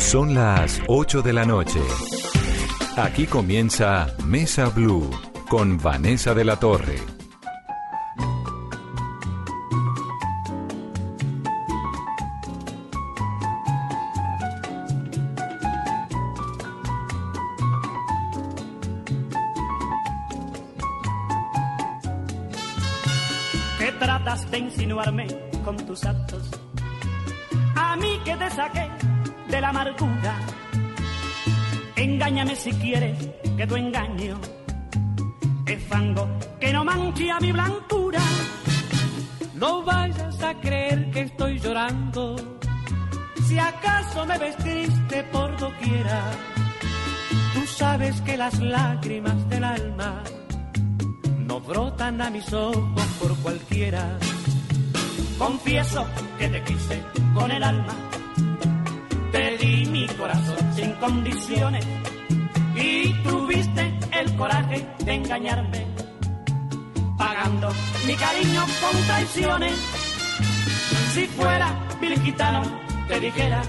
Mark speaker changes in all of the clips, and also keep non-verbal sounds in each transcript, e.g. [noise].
Speaker 1: Son las 8 de la noche. Aquí comienza Mesa Blue con Vanessa de la Torre.
Speaker 2: que tratas de insinuarme con tus actos. A mí que te saqué la amargura. Engáñame si quieres que tu engaño es fango que no manche a mi blancura.
Speaker 3: No vayas a creer que estoy llorando.
Speaker 2: Si acaso me ves triste por doquiera,
Speaker 3: Tú sabes que las lágrimas del alma no brotan a mis ojos por cualquiera.
Speaker 2: confieso que te quise con el alma. Corazón sin condiciones y tuviste el coraje de engañarme, pagando mi cariño con traiciones. Si fuera vil gitano, te dijera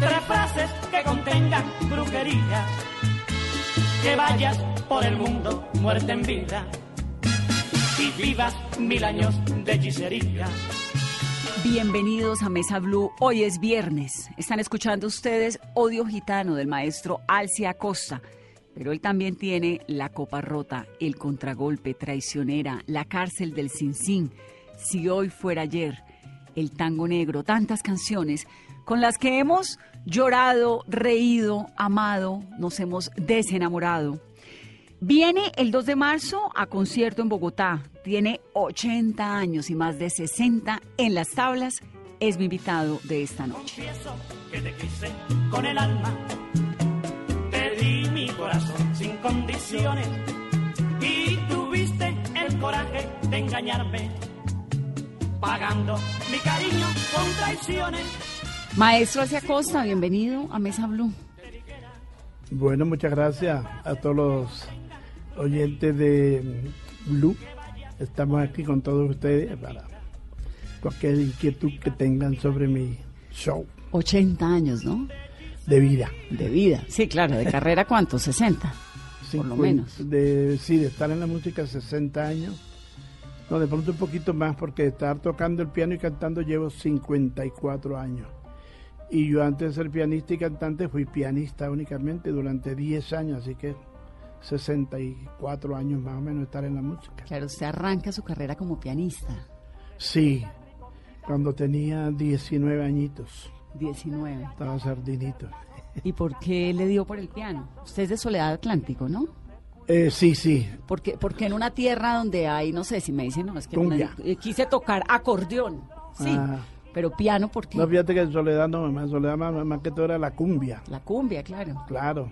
Speaker 2: tres frases que contengan brujería. Que vayas por el mundo, muerte en vida, y vivas mil años de hechicería.
Speaker 4: Bienvenidos a Mesa Blue. Hoy es viernes. Están escuchando ustedes Odio Gitano del maestro Alcia Acosta. Pero él también tiene La Copa Rota, El Contragolpe, Traicionera, La Cárcel del Sin, Si Hoy Fuera Ayer, El Tango Negro, tantas canciones con las que hemos llorado, reído, amado, nos hemos desenamorado. Viene el 2 de marzo a concierto en Bogotá. Tiene 80 años y más de 60 en las tablas. Es mi invitado de esta noche.
Speaker 2: Confieso que te quise con el alma. Te di mi corazón sin condiciones. Y tuviste el coraje de engañarme. Pagando mi cariño con traiciones.
Speaker 4: Maestro Alcia Costa, bienvenido a Mesa Blue.
Speaker 5: Bueno, muchas gracias a todos los oyentes de Blue. Estamos aquí con todos ustedes para cualquier inquietud que tengan sobre mi show
Speaker 4: 80 años, ¿no?
Speaker 5: de vida.
Speaker 4: De vida. Sí, claro, de carrera cuánto, 60. [laughs] Por lo menos.
Speaker 5: De, sí, de estar en la música 60 años. No, de pronto un poquito más porque de estar tocando el piano y cantando llevo 54 años. Y yo antes de ser pianista y cantante fui pianista únicamente durante 10 años, así que 64 años más o menos estar en la música.
Speaker 4: Claro, usted arranca su carrera como pianista.
Speaker 5: Sí, cuando tenía 19 añitos,
Speaker 4: 19.
Speaker 5: estaba sardinito.
Speaker 4: ¿Y por qué le dio por el piano? Usted es de Soledad Atlántico, ¿no?
Speaker 5: Eh, sí, sí,
Speaker 4: Porque, porque en una tierra donde hay, no sé si me dicen, no, es que
Speaker 5: Cumbia.
Speaker 4: eh, quise tocar acordeón. Sí,
Speaker 5: Ah.
Speaker 4: pero piano, ¿por qué?
Speaker 5: no fíjate que en Soledad no, más Soledad más, más que todo era la cumbia.
Speaker 4: La cumbia, claro.
Speaker 5: Claro.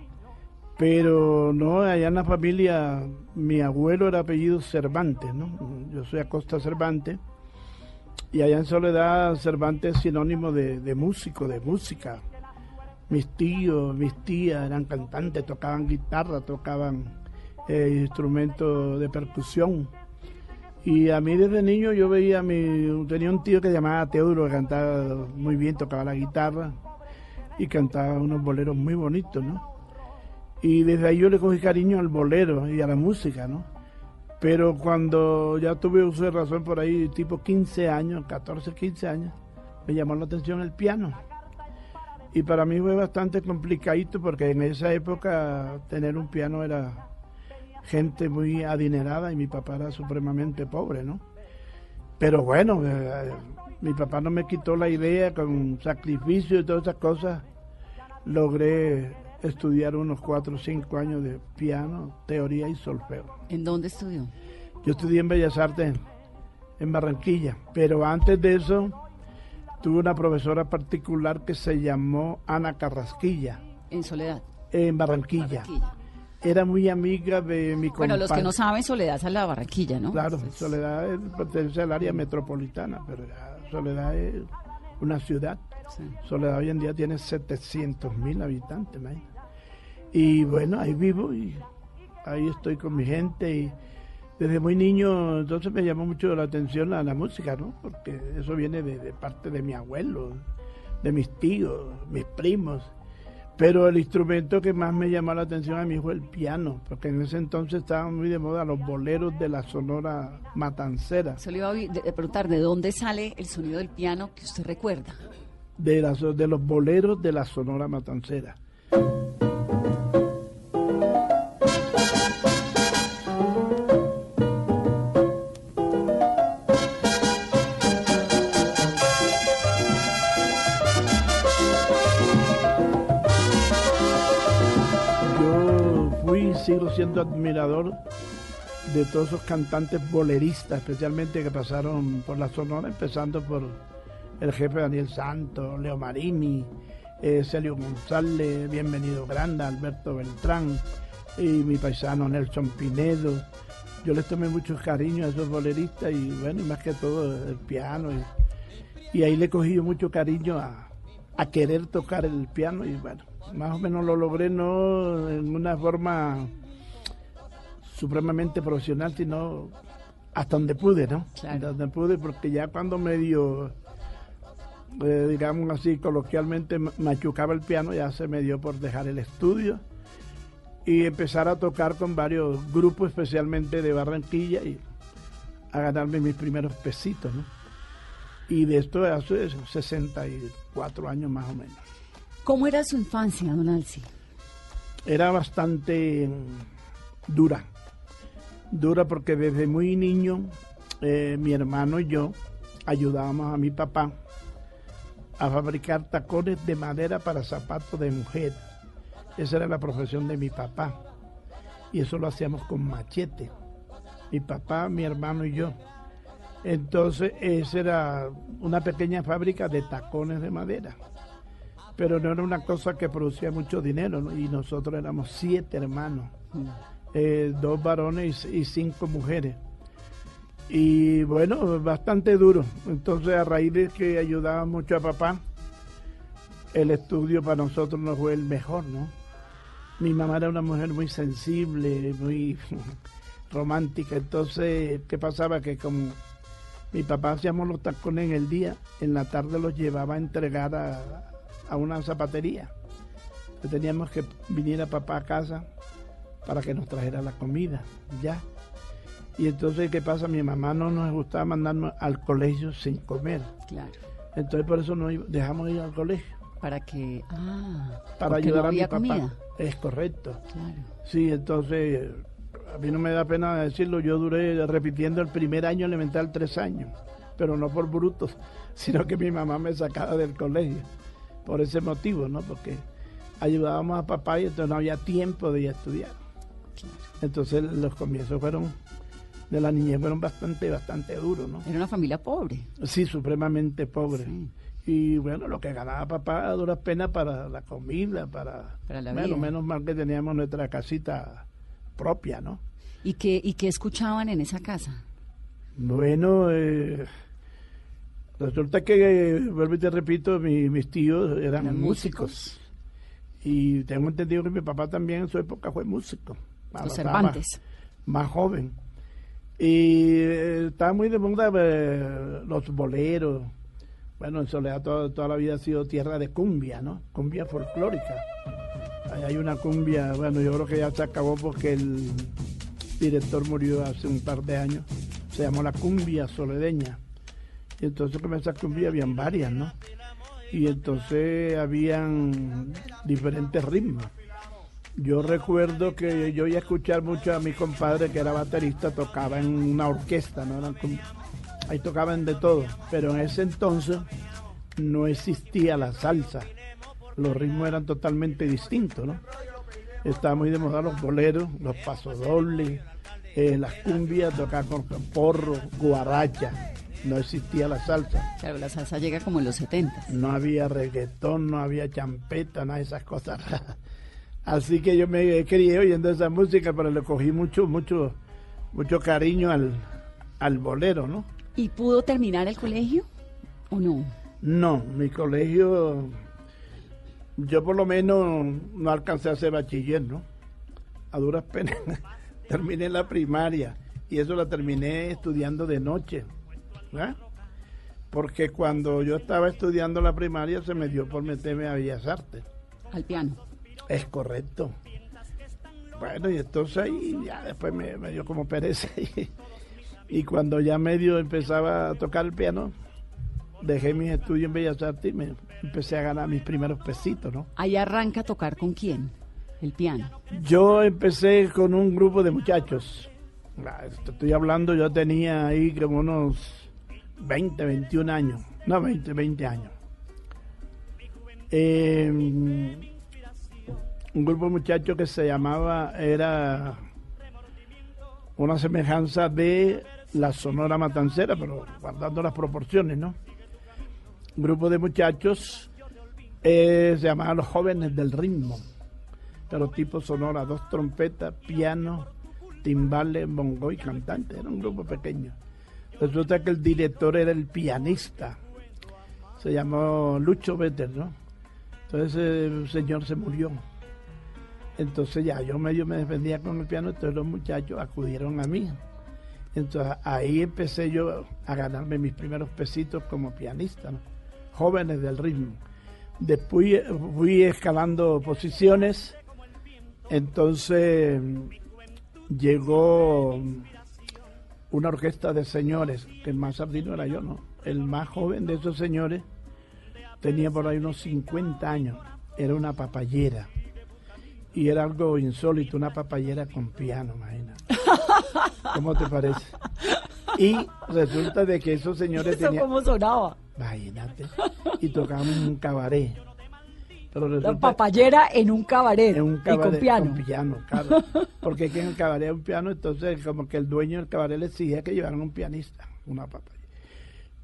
Speaker 5: Pero no, allá en la familia, mi abuelo era apellido Cervantes, ¿no? Yo soy Acosta Cervantes. Y allá en Soledad, Cervantes es sinónimo de, de músico, de música. Mis tíos, mis tías eran cantantes, tocaban guitarra, tocaban eh, instrumentos de percusión. Y a mí desde niño yo veía a mi. Tenía un tío que se llamaba Teodoro, que cantaba muy bien, tocaba la guitarra y cantaba unos boleros muy bonitos, ¿no? Y desde ahí yo le cogí cariño al bolero y a la música, ¿no? Pero cuando ya tuve uso de razón por ahí, tipo 15 años, 14, 15 años, me llamó la atención el piano. Y para mí fue bastante complicadito porque en esa época tener un piano era gente muy adinerada y mi papá era supremamente pobre, ¿no? Pero bueno, eh, mi papá no me quitó la idea con sacrificio y todas esas cosas. Logré estudiar unos cuatro o cinco años de piano, teoría y solfeo.
Speaker 4: ¿En dónde estudió?
Speaker 5: Yo estudié en Bellas Artes en Barranquilla, pero antes de eso tuve una profesora particular que se llamó Ana Carrasquilla
Speaker 4: En Soledad.
Speaker 5: en Barranquilla.
Speaker 4: Barranquilla.
Speaker 5: Era muy amiga de mi
Speaker 4: Bueno, los que no saben, Soledad es a la Barranquilla, ¿no?
Speaker 5: Claro,
Speaker 4: Entonces,
Speaker 5: Soledad pertenece al área metropolitana, pero Soledad es una ciudad.
Speaker 4: sí.
Speaker 5: Soledad hoy en día tiene 700 mil habitantes, imagina. Y bueno, ahí vivo y ahí estoy con mi gente y desde muy niño entonces me llamó mucho la atención la, la música, ¿no? Porque eso viene de, de parte de mi abuelo. de mis tíos, mis primos. Pero el instrumento que más me llamó la atención a mí fue el piano, porque en ese entonces estaban muy de moda los boleros de la Sonora Matancera.
Speaker 4: Se le iba a preguntar, ¿de dónde sale el sonido del piano que usted recuerda?
Speaker 5: De, de los boleros de la Sonora Matancera. Siendo admirador de todos esos cantantes boleristas, especialmente que pasaron por la Sonora, empezando por el jefe Daniel Santos, Leo Marini, eh, Celio González, Bienvenido Granda, Alberto Beltrán y mi paisano Nelson Pinedo. Yo les tomé mucho cariño a esos boleristas y bueno, y más que todo el piano. Y, ahí le cogí mucho cariño a, a querer tocar el piano y bueno, más o menos lo logré no en una forma supremamente profesional, sino hasta donde pude, ¿no? Hasta donde pude, porque ya cuando medio, eh, digamos así, coloquialmente machucaba el piano, ya se me dio por dejar el estudio y empezar a tocar con varios grupos, especialmente de Barranquilla, y a ganarme mis primeros pesitos, ¿no? Y de esto hace 64 años más o menos.
Speaker 4: ¿Cómo era su infancia, don Alci?
Speaker 5: Era bastante dura. Dura porque desde muy niño eh, mi hermano y yo ayudábamos a mi papá a fabricar tacones de madera para zapatos de mujer. Esa era la profesión de mi papá. Y eso lo hacíamos con machete. Mi papá, mi hermano y yo. Entonces, esa era una pequeña fábrica de tacones de madera pero no era una cosa que producía mucho dinero, y nosotros éramos siete hermanos, mm. Eh, dos varones y, cinco mujeres. Y bueno, bastante duro. Entonces, a raíz de que ayudaba mucho a papá, el estudio para nosotros no fue el mejor, ¿no? Mi mamá era una mujer muy sensible, muy [laughs] romántica. Entonces, ¿qué pasaba? Que como mi papá hacíamos los tacones en el día, en la tarde los llevaba a entregar a, a una zapatería. teníamos que venir a papá a casa para que nos trajera la comida, ya. Y entonces, ¿qué pasa? Mi mamá no nos gustaba mandarnos al colegio sin comer.
Speaker 4: Claro.
Speaker 5: Entonces, por eso no dejamos ir al colegio.
Speaker 4: Para que. Ah,
Speaker 5: para ayudar a mi papá. Es correcto.
Speaker 4: Claro.
Speaker 5: Sí, entonces, a mí no me da pena decirlo, yo duré repitiendo el primer año elemental tres años, pero no por brutos, [laughs] sino que mi mamá me sacaba del colegio por ese motivo, ¿no? Porque ayudábamos a papá y entonces no había tiempo de ir a estudiar. Entonces los comienzos fueron de la niñez fueron bastante, bastante duros, ¿no?
Speaker 4: Era una familia pobre.
Speaker 5: Sí, supremamente pobre. Y bueno, lo que ganaba papá a duras penas para la comida, para,
Speaker 4: para la
Speaker 5: menos, menos mal que teníamos nuestra casita propia, ¿no?
Speaker 4: ¿Y qué, ¿Y qué escuchaban en esa casa?
Speaker 5: Bueno, eh, Resulta que, vuelvo y te repito, mis tíos eran, músicos? Y tengo entendido que mi papá también en su época fue músico.
Speaker 4: Los Cervantes.
Speaker 5: Más, joven. Y eh, estaba muy de moda eh, los boleros. Bueno, en Soledad toda, la vida ha sido tierra de cumbia, ¿no? Cumbia folclórica. Ahí hay una cumbia, bueno, yo creo que ya se acabó porque el director murió hace un par de años. Se llamó la cumbia soledeña y entonces con esa cumbia habían varias, ¿no? Y entonces habían diferentes ritmos. Yo recuerdo que yo iba a escuchar mucho a mi compadre que era baterista, tocaba en una orquesta, ¿no? ahí tocaban de todo, pero en ese entonces no existía la salsa. Los ritmos eran totalmente distintos, ¿no? Estaba muy de moda los boleros, los pasodobles, eh, las cumbias, tocar con porro, guaracha no existía la salsa.
Speaker 4: Claro, la salsa llega como en los 70.
Speaker 5: No había reggaetón, no había champeta, nada de esas cosas. Así que yo me crié oyendo esa música, pero le cogí mucho, mucho, mucho cariño al, al bolero, ¿no?
Speaker 4: ¿Y pudo terminar el colegio o no?
Speaker 5: No, mi colegio, yo por lo menos no alcancé a ser bachiller, ¿no? A duras penas. [laughs] terminé la primaria y eso la terminé estudiando de noche porque cuando yo estaba estudiando la primaria se me dio por meterme a Bellas Artes.
Speaker 4: Al piano.
Speaker 5: Es correcto. Bueno, y entonces ahí ya después me, dio como pereza. [laughs] Y, cuando ya medio empezaba a tocar el piano, dejé mis estudios en Bellas Artes y me empecé a ganar mis primeros pesitos, ¿no?
Speaker 4: Ahí arranca a tocar con quién, el piano.
Speaker 5: Yo empecé con un grupo de muchachos. Estoy hablando, yo tenía ahí como unos 20, 21 años. No, 20, 20 años. Eh, un grupo de muchachos que se llamaba, era una semejanza de la Sonora Matancera, pero guardando las proporciones, ¿no? Un grupo de muchachos eh, se llamaba Los Jóvenes del Ritmo, pero tipo Sonora, dos trompetas, piano, timbales, bongo y cantante, era un grupo pequeño. Resulta que el director era el pianista, se llamó Lucho Vetter, ¿no? Entonces el señor se murió entonces ya yo medio me defendía con el piano, entonces los muchachos acudieron a mí. Entonces ahí empecé yo a ganarme mis primeros pesitos como pianista, jóvenes del ritmo. Después fui escalando posiciones, entonces llegó una orquesta de señores, que el más sardino era yo, ¿no? El más joven de esos señores tenía por ahí unos 50 años, era una papayera y era algo insólito, una papayera con piano, imagínate. [laughs] ¿Cómo te parece? Y resulta de que esos señores
Speaker 4: tenían... ¿Cómo sonaba?
Speaker 5: Imagínate. Y tocaban un cabaret.
Speaker 4: Pero la papayera en un cabaret. En un cabaret y con piano.
Speaker 5: Con piano, claro. Porque es que en el cabaret hay un piano, entonces como que el dueño del cabaret le exigía que llevaran un pianista, una papayera.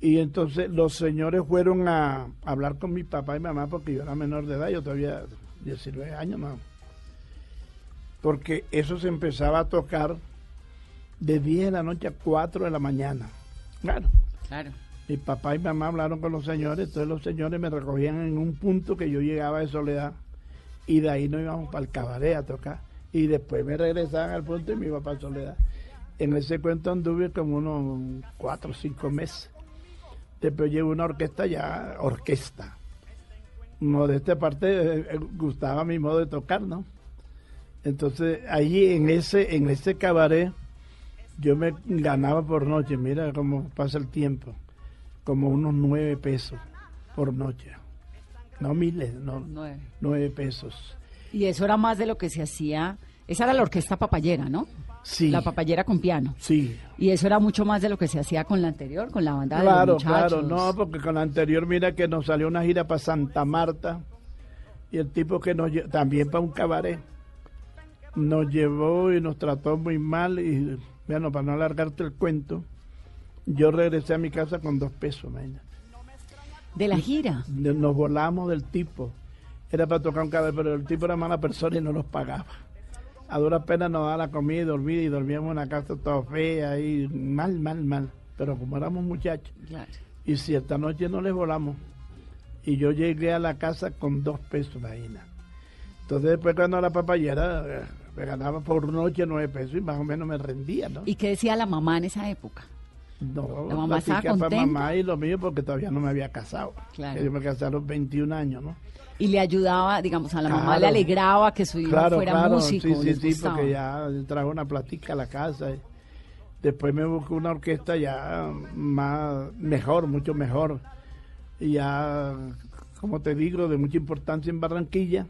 Speaker 5: Y entonces los señores fueron a hablar con mi papá y mamá porque yo era menor de edad, yo todavía 19 años más porque eso se empezaba a tocar de 10 de la noche a 4 de la mañana. Claro. Claro. Mi papá y mamá hablaron con los señores, entonces los señores me recogían en un punto que yo llegaba de soledad y de ahí nos íbamos para el cabaret a tocar y después me regresaban al punto y me iba para soledad. En ese cuento anduve como unos 4 o 5 meses. Después llevo una orquesta ya, orquesta. No, de esta parte eh, gustaba mi modo de tocar, ¿no? Entonces, ahí en ese, en ese cabaret, yo me ganaba por noche, mira cómo pasa el tiempo, como unos nueve pesos por noche. No miles, no, nueve. pesos.
Speaker 4: Y eso era más de lo que se hacía, esa era la orquesta papayera, ¿no?
Speaker 5: Sí.
Speaker 4: La papayera con piano.
Speaker 5: Sí.
Speaker 4: Y eso era mucho más de lo que se hacía con la anterior, con la banda
Speaker 5: claro,
Speaker 4: de los
Speaker 5: Claro, no, porque con la anterior, mira que nos salió una gira para Santa Marta y el tipo que nos también para un cabaret nos llevó y nos trató muy mal y bueno, para no alargarte el cuento, yo regresé a mi casa con dos pesos, imagínate.
Speaker 4: ¿De la gira?
Speaker 5: Nos volamos del tipo. Era para tocar un caballo, pero el tipo era mala persona y no nos pagaba. A duras penas nos daba la comida y dormía y dormíamos en una casa toda fea y mal, mal, mal. Pero como éramos muchachos. Y cierta noche no les volamos. Y yo llegué a la casa con dos pesos, imagínate. Entonces después cuando la papayera me ganaba por noche nueve pesos y más o menos me rendía, ¿no?
Speaker 4: ¿Y qué decía la mamá en esa época?
Speaker 5: No, la mamá estaba contenta. mamá y lo mío porque todavía no me había casado. Claro. Yo me casé a los 21 años, ¿no?
Speaker 4: Y le ayudaba, digamos, a la mamá le alegraba que su hijo fuera claro. músico.
Speaker 5: Sí, sí, sí, porque ya trajo una platica a la casa. después me buscó una orquesta ya más, mejor, mucho mejor. Y ya, como te digo, de mucha importancia en Barranquilla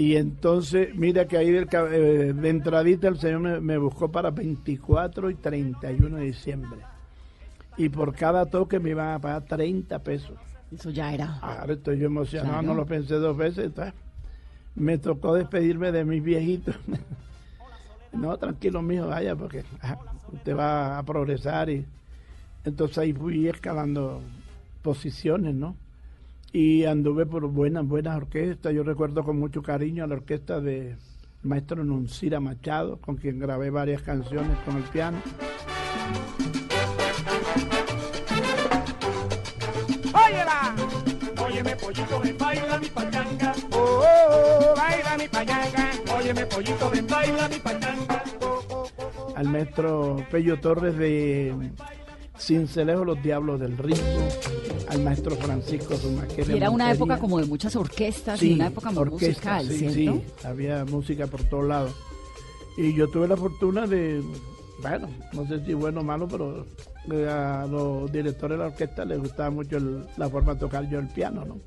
Speaker 5: y entonces, mira que ahí eh, de entradita el Señor me, buscó para 24 y 31 de diciembre. Y por cada toque me iban a pagar 30 pesos.
Speaker 4: Eso ya era.
Speaker 5: Ahora estoy yo emocionado, no lo pensé dos veces. me tocó despedirme de mis viejitos. [laughs] no, tranquilo, mijo, vaya, porque usted va a progresar. y Entonces ahí fui escalando posiciones, ¿no? Y anduve por buenas, buenas orquestas. Yo recuerdo con mucho cariño a la orquesta de maestro Nuncira Machado, con quien grabé varias canciones con el piano.
Speaker 2: ¡Óyela! Óyeme, pollito, ven, baila mi pachanga. Oh, oh, oh, baila mi pachanga. Óyeme, pollito, ven, baila mi pachanga.
Speaker 5: Al maestro Pello Torres de Cincelejo Los Diablos del Ritmo, al maestro Francisco
Speaker 4: Y era una época como de muchas orquestas y una época muy musical,
Speaker 5: sí, Sí, había música por todos lados. Y yo tuve la fortuna de, bueno, no sé si bueno o malo, pero a los directores de la orquesta les gustaba mucho la forma de tocar yo el piano, ¿no?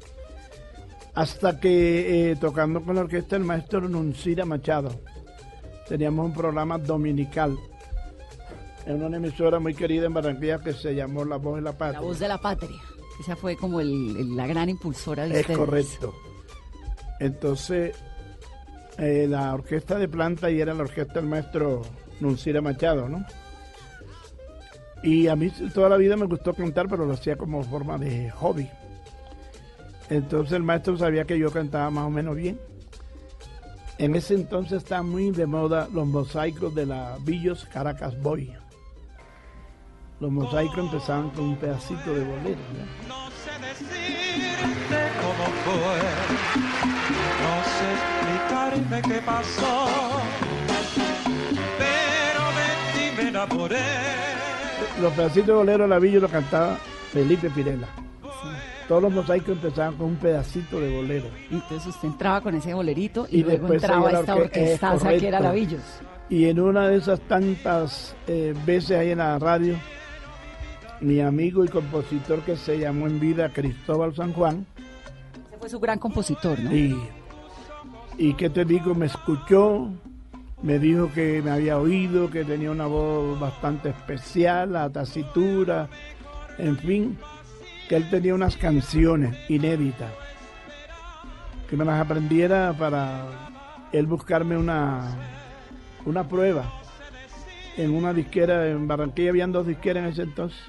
Speaker 5: Hasta que eh, tocando con la orquesta el maestro Nuncira Machado, teníamos un programa dominical en una emisora muy querida en Barranquilla que se llamó La Voz de la Patria.
Speaker 4: La Voz de la Patria. Esa fue como la gran impulsora de
Speaker 5: Es correcto. Entonces, eh, la orquesta de planta y era la orquesta del maestro Nuncira Machado, ¿no? Y a mí toda la vida me gustó cantar, pero lo hacía como forma de hobby. Entonces el maestro sabía que yo cantaba más o menos bien. En ese entonces estaban muy de moda los mosaicos de la Villos Caracas Boy. Los mosaicos empezaban con un pedacito de bolero. ¿no? sé decirte cómo fue, no sé explicarme qué pasó, pero de ti me enamoré los pedacitos de bolero de la villa lo cantaba Felipe Pirela. Todos los mosaicos empezaban con un pedacito de bolero.
Speaker 4: Entonces usted entraba con ese bolerito y, luego entraba esta orquesta que era Lavillos.
Speaker 5: Y en una de esas tantas eh, veces ahí en la radio, mi amigo y compositor que se llamó en vida Cristóbal San Juan.
Speaker 4: Ese fue su gran compositor, ¿no?
Speaker 5: Y, y qué te digo, me escuchó, me dijo que me había oído, que tenía una voz bastante especial, la tacitura, en fin, que él tenía unas canciones inéditas, que me las aprendiera para él buscarme una, una prueba. En una disquera, en Barranquilla habían dos disqueras en ese entonces.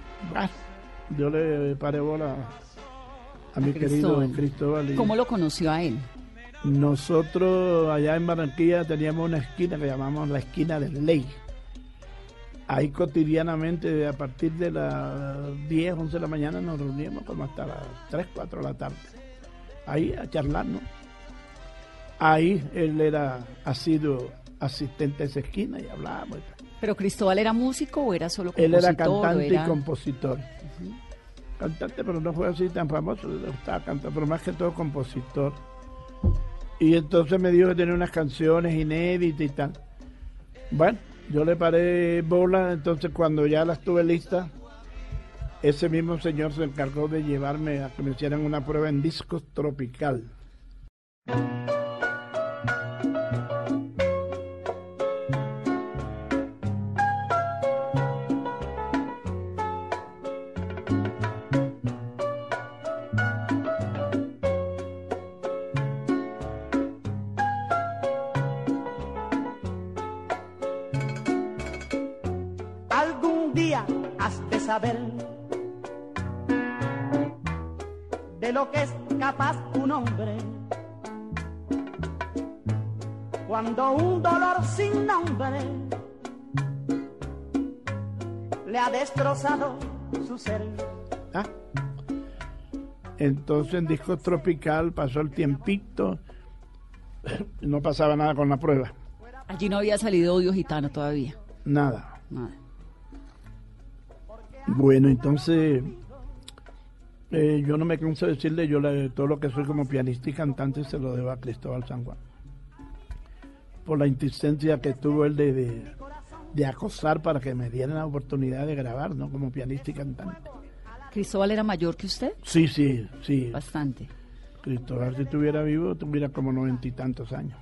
Speaker 5: Yo le paré bola a mi querido Cristóbal.
Speaker 4: ¿Cómo lo conoció a él?
Speaker 5: Nosotros allá en Barranquilla teníamos una esquina que llamamos la esquina del ley. Ahí cotidianamente, a partir de las 10, 11 de la mañana, nos reuníamos como hasta las 3, 4 de la tarde. Ahí a charlar, ¿no? Ahí él era, ha sido asistente de esa esquina y hablábamos.
Speaker 4: ¿Pero Cristóbal era músico o era solo compositor?
Speaker 5: Él era cantante y compositor. Cantante, pero no fue así tan famoso, estaba cantando, pero más que todo compositor y entonces me dijo que tenía unas canciones inéditas y tal. Bueno, yo le paré bola, entonces cuando ya las tuve listas, ese mismo señor se encargó de llevarme a que me hicieran una prueba en discos tropical.
Speaker 2: Cuando un dolor sin nombre le ha destrozado su ser. Ah.
Speaker 5: Entonces en disco tropical pasó el tiempito, no pasaba nada con la prueba.
Speaker 4: Allí no había salido odio gitano todavía.
Speaker 5: Nada. Nada. Bueno, entonces eh, yo no me canso de decirle, yo todo lo que soy como pianista y cantante se lo debo a Cristóbal San Juan. Por la insistencia que tuvo él de, de, acosar para que me dieran la oportunidad de grabar, ¿no? Como pianista y cantante.
Speaker 4: ¿Cristóbal era mayor que usted?
Speaker 5: Sí, sí, sí.
Speaker 4: Bastante.
Speaker 5: Cristóbal, si estuviera vivo, tuviera como noventa y tantos años.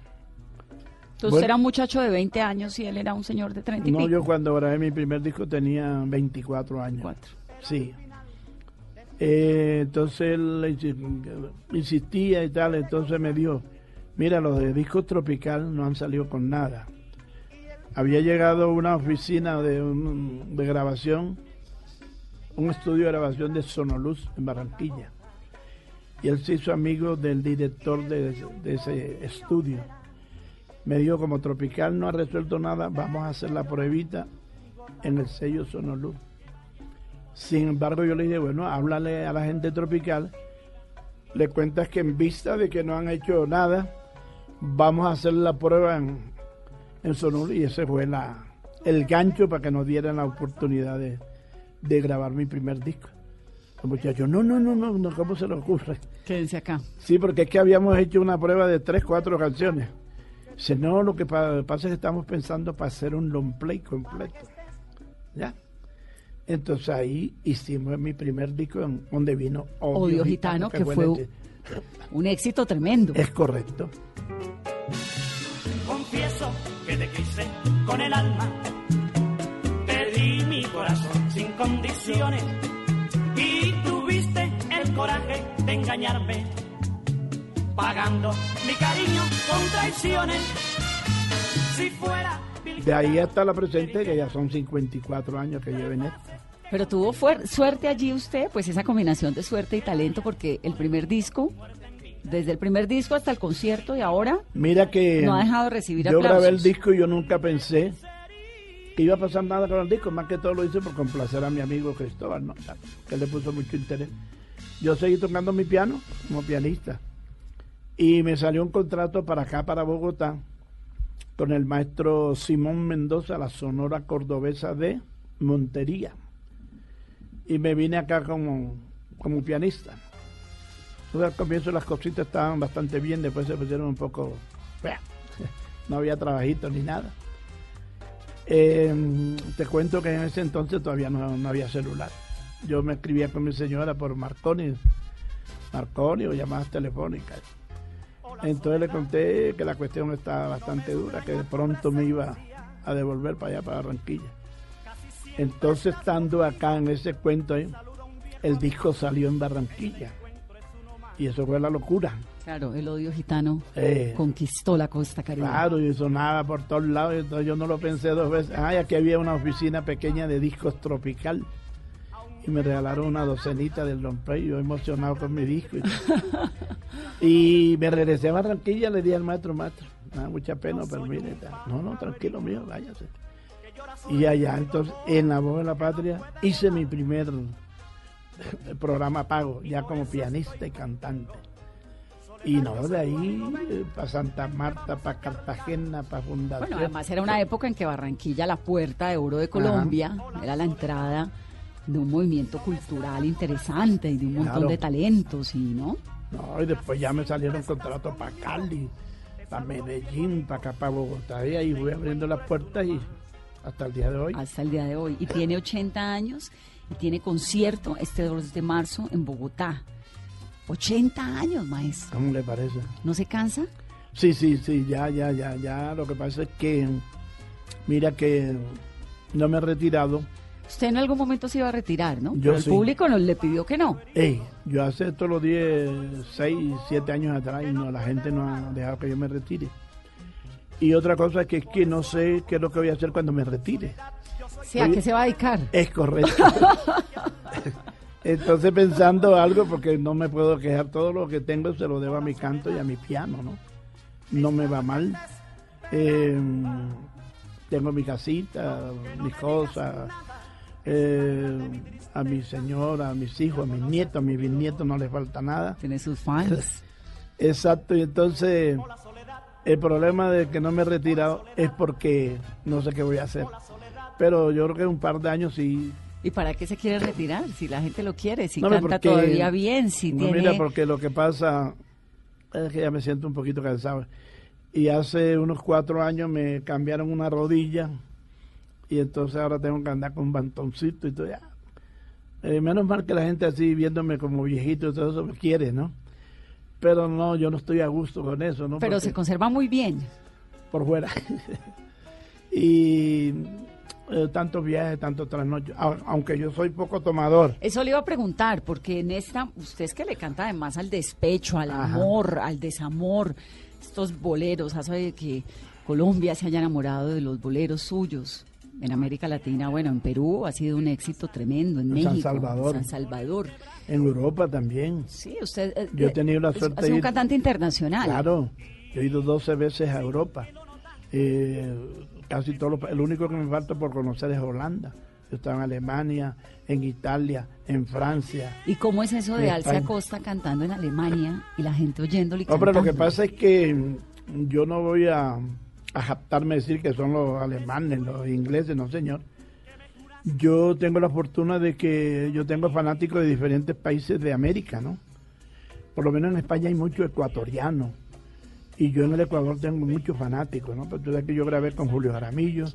Speaker 4: Entonces era un muchacho de 20 años y él era un señor de 30 y
Speaker 5: No, yo cuando grabé mi primer disco tenía 24 años. Sí. Eh, entonces él insistía y tal, entonces me dijo, mira, los de disco tropical no han salido con nada. Había llegado una oficina de, de grabación, un estudio de grabación de Sonoluz en Barranquilla. Y él se hizo amigo del director de ese estudio me dijo, como Tropical no ha resuelto nada, vamos a hacer la pruebita en el sello Sonoluz. Sin embargo, yo le dije, bueno, háblale a la gente Tropical, le cuentas que en vista de que no han hecho nada, vamos a hacer la prueba en, en Sonoluz y ese fue la, el gancho para que nos dieran la oportunidad de, de grabar mi primer disco. El muchacho, no, no, no, no, no, ¿cómo se le ocurre?
Speaker 4: Quédense acá.
Speaker 5: Sí, porque es que habíamos hecho una prueba de tres, cuatro canciones. Dice, no, lo que pasa es que estamos pensando para hacer un long play completo. ¿Ya? Entonces ahí hicimos mi primer disco donde vino
Speaker 4: Odio, Gitano, que, fue un éxito tremendo.
Speaker 5: Es correcto.
Speaker 2: Confieso que te quise con el alma, te di mi corazón sin condiciones y tuviste el coraje de engañarme, pagando mi cariño con traiciones. Si fuera
Speaker 5: de ahí hasta la presente, que ya son 54 años que lleven esto.
Speaker 4: Pero tuvo suerte allí usted, pues esa combinación de suerte y talento, porque el primer disco, desde el primer disco hasta el concierto y ahora,
Speaker 5: mira que
Speaker 4: no ha dejado de recibir
Speaker 5: yo grabé el disco y yo nunca pensé que iba a pasar nada con el disco, más que todo lo hice por complacer a mi amigo Cristóbal, ¿no? que le puso mucho interés. Yo seguí tocando mi piano como pianista y me salió un contrato para acá, para Bogotá, con el maestro Simón Mendoza, la Sonora Cordobesa de Montería. Y me vine acá como, como pianista. Al comienzo las cositas estaban bastante bien, después se pusieron un poco... [laughs] No había trabajito ni nada. Em, te cuento que en ese entonces todavía no, no, había celular. Yo me escribía con mi señora por Marconi, Marconi o llamadas telefónicas. Entonces le conté que la cuestión estaba bastante dura, que de pronto me iba a devolver para allá, para Barranquilla. Entonces, estando acá en ese cuento, el disco salió en Barranquilla. Y eso fue la locura.
Speaker 4: Claro, el odio gitano eh. conquistó la costa caribe.
Speaker 5: Claro, y sonaba por todos lados. Entonces yo no lo pensé dos veces. Ay, aquí había una oficina pequeña de discos tropical y me regalaron una docenita del Play, yo emocionado con mi disco. [laughs] Y, me regresé a Barranquilla, le di al maestro, maestro, da mucha pena, pero mire, no, no, tranquilo mío, váyase. Y allá, entonces, en La Voz de la Patria, hice mi primer programa pago, ya como pianista y cantante. Y no, de ahí eh, para Santa Marta, para Cartagena, para Fundación.
Speaker 4: Bueno, además era una época en que Barranquilla, la puerta de oro de Colombia, era la entrada de un movimiento cultural interesante y de un montón de talentos, y ¿no?
Speaker 5: No, y después ya me salieron contratos para Cali, para Medellín, para acá, para Bogotá, y ahí voy abriendo las puertas y hasta el día de hoy.
Speaker 4: Hasta el día de hoy. Y tiene 80 años y tiene concierto este 2 de marzo en Bogotá. 80 años, maestro.
Speaker 5: ¿Cómo le parece?
Speaker 4: ¿No se cansa?
Speaker 5: Sí, sí, sí, ya, ya, ya, ya. Lo que pasa es que, mira que no me he retirado
Speaker 4: Usted en algún momento se iba a retirar, ¿no? Yo el público nos le pidió que no.
Speaker 5: yo hace todos los 10, 6, 7 años atrás y no, la gente no ha dejado que yo me retire. Y otra cosa que es que no sé qué es lo que voy a hacer cuando me retire.
Speaker 4: Sí, ¿a qué se va a dedicar?
Speaker 5: Es correcto. [laughs] Entonces pensando algo, porque no me puedo quejar, todo lo que tengo se lo debo a mi canto y a mi piano, ¿no? No me va mal. Eh, tengo mi casita, mis cosas, eh, a mi señora, a mis hijos, a mis nietos, a mis bisnietos no les falta nada.
Speaker 4: Tiene sus fans. [laughs]
Speaker 5: Exacto, y entonces el problema de que no me he retirado es porque no sé qué voy a hacer. Pero yo creo que un par de años sí.
Speaker 4: ¿Y para qué se quiere retirar? Si la gente lo quiere, si canta todavía bien, si no,
Speaker 5: Mira, porque lo que pasa es que ya me siento un poquito cansado. Y hace unos cuatro años me cambiaron una rodilla y entonces ahora tengo que andar con un bantoncito y todo. Ya. Eh, menos mal que la gente así viéndome como viejito y todo eso me quiere, ¿no? Pero no, yo no estoy a gusto con eso, ¿no?
Speaker 4: Pero se conserva muy bien.
Speaker 5: Por fuera. [laughs] y eh, tantos viajes, tantos trasnochos, aunque yo soy poco tomador.
Speaker 4: Eso le iba a preguntar, porque en esta, usted es que le canta además al despecho, al amor, al desamor, estos boleros, hace que Colombia se haya enamorado de los boleros suyos en América Latina, bueno, en Perú ha sido un éxito tremendo, en, México, San Salvador. San Salvador.
Speaker 5: En Europa también.
Speaker 4: Sí, usted. Eh,
Speaker 5: yo he tenido la suerte.
Speaker 4: Es, un cantante internacional.
Speaker 5: Claro, yo he ido 12 veces a Europa. Eh, casi todo el único que me falta por conocer es Holanda. Yo estaba en Alemania, en Italia, en Francia.
Speaker 4: ¿Y cómo es eso de Alce Acosta cantando en Alemania y la gente oyéndole y
Speaker 5: lo que pasa es que yo no voy a a japtarme decir que son los alemanes, los ingleses, no señor. Yo tengo la fortuna de que yo tengo fanáticos de diferentes países de América, ¿no? Por lo menos en España hay muchos ecuatorianos. Y yo en el Ecuador tengo muchos fanáticos, ¿no? Pero tú que yo grabé con Julio Jaramillo.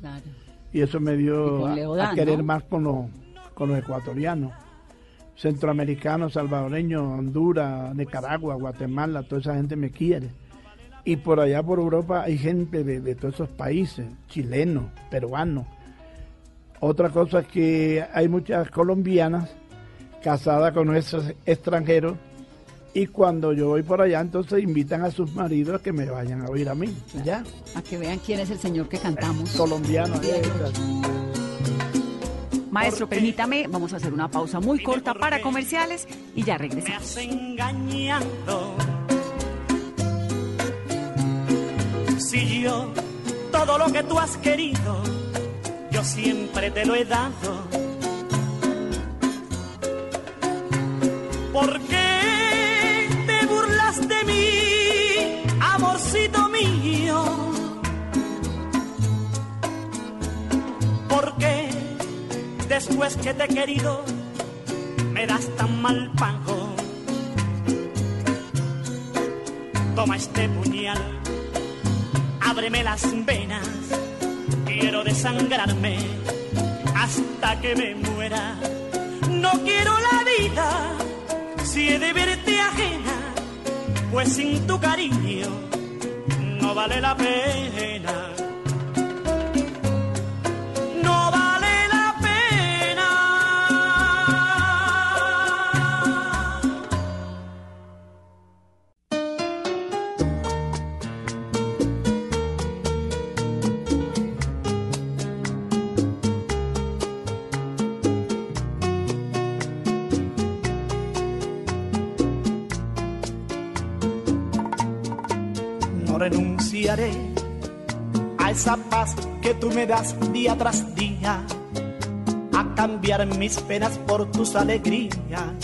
Speaker 5: Y eso me dio a, querer más con los, con los ecuatorianos. Centroamericanos, salvadoreños, Honduras, Nicaragua, Guatemala, toda esa gente me quiere. Y por allá por Europa hay gente de, de todos esos países, chilenos, peruanos otra cosa es que hay muchas colombianas casadas con nuestros extranjeros y cuando yo voy por allá entonces invitan a sus maridos a que me vayan a oír a mí. ¿Ya?
Speaker 4: A que vean quién es el señor que cantamos.
Speaker 5: Colombiano.
Speaker 4: Maestro, permítame, vamos a hacer una pausa muy corta para comerciales y ya regresamos. engañando.
Speaker 2: Si yo todo lo que tú has querido yo siempre te lo he dado. ¿Por que te he querido me das tan mal pago? Toma este puñal, ábreme las venas quiero desangrarme hasta que me muera. No quiero la vida si he de verte ajena, pues sin tu cariño no vale la pena. Que tú me das día tras día, a cambiar mis penas por tus alegrías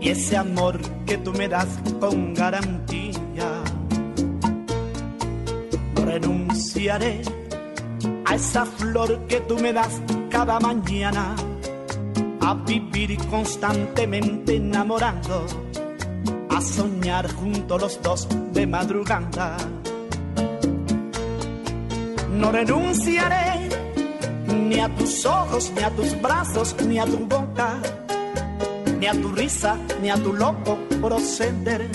Speaker 2: y ese amor que tú me das con garantía. Renunciaré a esa flor que tú me das cada mañana, a vivir constantemente enamorando, a soñar juntos los dos de madrugada no renunciaré ni a tus ojos, ni a tus brazos, ni a tu boca, ni a tu risa, ni a tu loco proceder,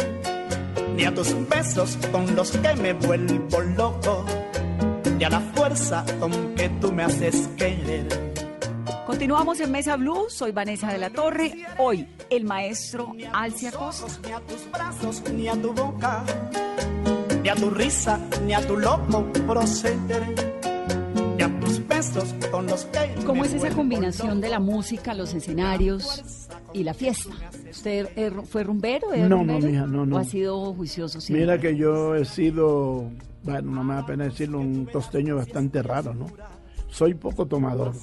Speaker 2: ni a tus besos con los que me vuelvo loco, ni a la fuerza con que tú me haces querer.
Speaker 4: Continuamos en Mesa Blue, soy Vanessa de la Torre. Hoy, el maestro Alcia Costa.
Speaker 2: Ni a tus brazos, ni a tu boca ni a tu risa, ni a tu loco proceder, ni a tus besos con los que...
Speaker 4: ¿Cómo es esa combinación de la música, los escenarios y la fiesta? ¿Usted fue rumbero?
Speaker 5: no, no, mija, no, no.
Speaker 4: ¿O ha sido juicioso siempre?
Speaker 5: Mira que yo he sido, bueno, no me da pena decirlo, un costeño bastante raro, ¿no? Soy poco tomador.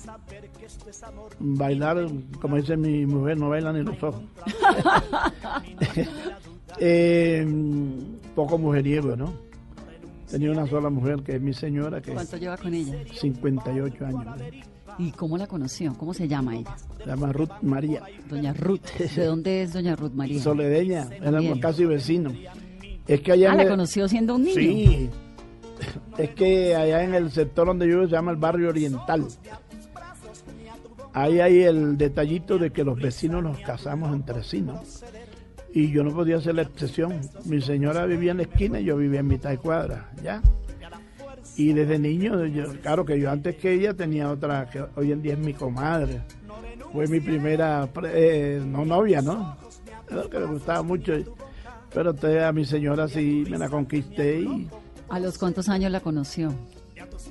Speaker 5: Bailar, como dice mi mujer, no bailan ni los ojos. [laughs] [laughs] eh, poco mujeriego, ¿no? Tenía una sola mujer que es mi señora. Que
Speaker 4: ¿Cuánto lleva con ella?
Speaker 5: 58 años.
Speaker 4: ¿Y cómo la conoció? ¿Cómo se llama ella?
Speaker 5: Se llama Ruth María.
Speaker 4: Doña Ruth. ¿De dónde es Doña Ruth María?
Speaker 5: Soledeña, éramos casi vecinos. Es que allá
Speaker 4: ah, la conoció siendo un niño.
Speaker 5: Sí. Es que allá en el sector donde yo se llama el barrio oriental. Ahí hay el detallito de que los vecinos nos casamos entre sí, ¿no? Y yo no podía hacer la excepción. Mi señora vivía en la esquina y yo vivía en mitad de cuadra, ¿ya? Y desde niño, claro que yo antes que ella tenía otra, que hoy en día es mi comadre. Fue mi primera, eh, no novia, ¿no? que me gustaba mucho. Pero a mi señora sí me la conquisté y...
Speaker 4: ¿A los cuántos años la conoció?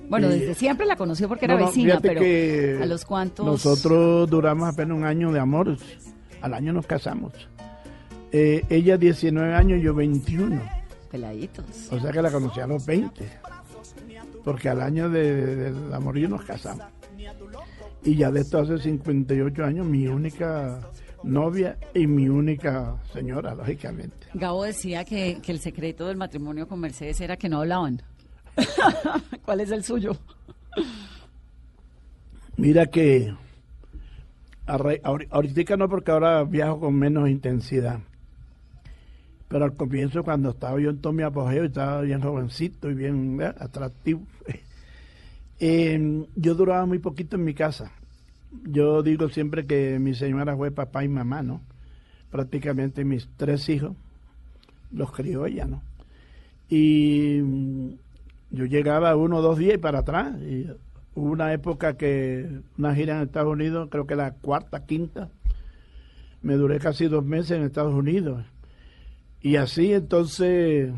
Speaker 4: Bueno, desde siempre la conoció porque era vecina, pero ¿a los cuántos?
Speaker 5: Nosotros duramos apenas un año de amor. Al año nos casamos. Eh, ella 19 años, yo 21.
Speaker 4: Peladitos.
Speaker 5: O sea que la conocí a los 20. Porque al año del de, amorío nos casamos. Y ya de esto hace 58 años, mi única novia y mi única señora, lógicamente.
Speaker 4: Gabo decía que, que el secreto del matrimonio con Mercedes era que no hablaban. [laughs] ¿Cuál es el suyo?
Speaker 5: Mira que ahorita no, porque ahora viajo con menos intensidad. Pero al comienzo, cuando estaba yo en todo mi apogeo, estaba bien jovencito y bien atractivo, [laughs] em, yo duraba muy poquito en mi casa. Yo digo siempre que mi señora fue papá y mamá, ¿no? Prácticamente mis tres hijos los crió ella, ¿no? Y mm, yo llegaba uno o dos días y para atrás. Hubo una época que una gira en Estados Unidos, creo que la cuarta, quinta, me duré casi dos meses en Estados Unidos. Y así entonces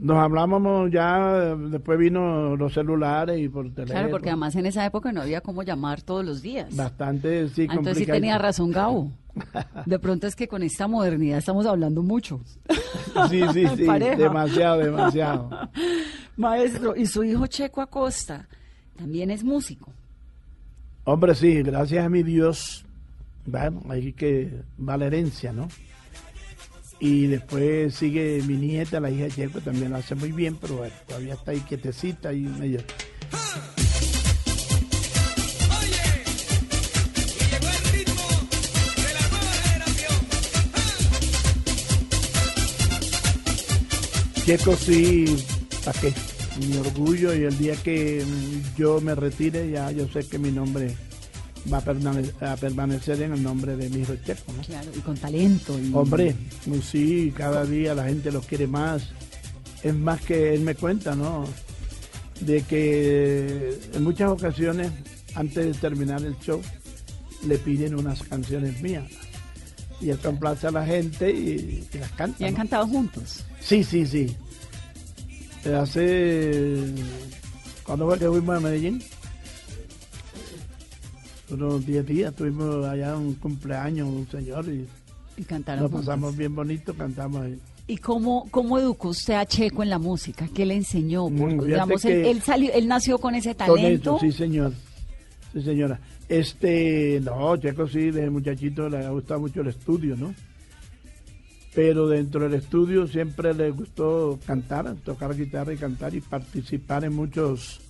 Speaker 5: nos hablábamos ya, después vino los celulares y por teléfono.
Speaker 4: Claro, porque además en esa época no había cómo llamar todos los días.
Speaker 5: Bastante, sí,
Speaker 4: ah, Entonces sí tenía razón Gabo. [laughs] De pronto es que con esta modernidad estamos hablando mucho.
Speaker 5: Sí, sí, [laughs] sí, demasiado, demasiado. [laughs]
Speaker 4: Maestro, ¿y su hijo Checo Acosta también es músico?
Speaker 5: Hombre, sí, gracias a mi Dios, bueno, hay que va la herencia, ¿no? Y después sigue mi nieta, la hija Checo, también lo hace muy bien, pero todavía está ahí quietecita y medio... Checo sí, ¿para qué? Mi orgullo y el día que yo me retire ya yo sé que mi nombre va a permanecer, en el nombre de mi Checo, ¿no?
Speaker 4: Claro, y con talento. Y...
Speaker 5: Hombre, sí, cada día la gente lo quiere más. Es más que él me cuenta, ¿no? De que en muchas ocasiones, antes de terminar el show, le piden unas canciones mías. Y él complace a la gente y, las canta.
Speaker 4: ¿Y han cantado juntos?
Speaker 5: Sí, sí, sí. Hace. ¿Cuándo fue que fuimos a Medellín? Unos 10 días tuvimos allá un cumpleaños, un señor, y,
Speaker 4: y cantaron
Speaker 5: nos pasamos bien bonito, cantamos ahí.
Speaker 4: ¿Y cómo, cómo educó usted a Checo en la música? ¿Qué le enseñó? Mm, digamos, él, salió, él nació con ese talento.
Speaker 5: sí, señor. Sí, señora. Este, no, Checo sí, desde muchachito le ha gustado mucho el estudio, ¿no? Pero dentro del estudio siempre le gustó cantar, tocar guitarra y cantar y participar en muchos